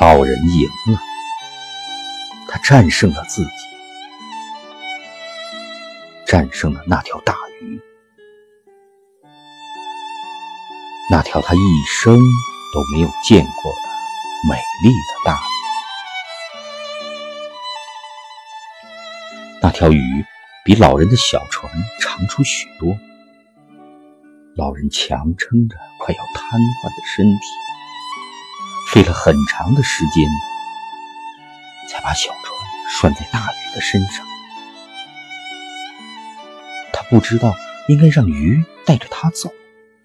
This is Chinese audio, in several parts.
老人赢了，他战胜了自己，战胜了那条大鱼，那条他一生都没有见过的美丽的大鱼。那条鱼比老人的小船长出许多，老人强撑着快要瘫痪的身体。费了很长的时间，才把小船拴在大鱼的身上。他不知道应该让鱼带着他走，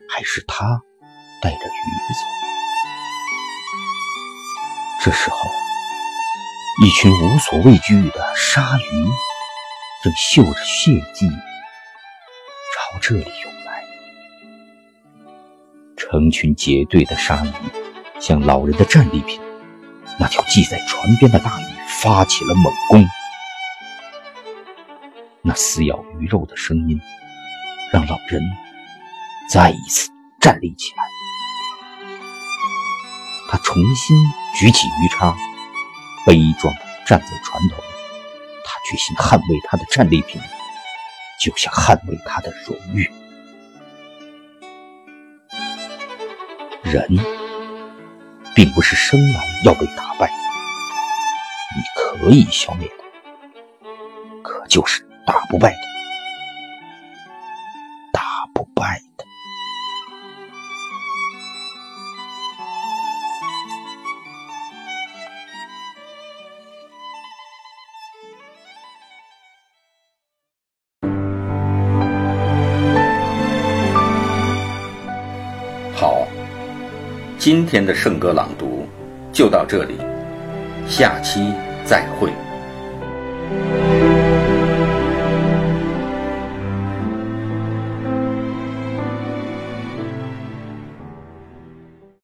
还是他带着鱼走。这时候，一群无所畏惧的鲨鱼正嗅着血迹朝这里涌来，成群结队的鲨鱼。向老人的战利品——那条系在船边的大鱼发起了猛攻。那撕咬鱼肉的声音，让老人再一次站立起来。他重新举起鱼叉，悲壮地站在船头。他决心捍卫他的战利品，就像捍卫他的荣誉。人。并不是生来要被打败，你可以消灭他，可就是打不败他，今天的圣歌朗读就到这里，下期再会。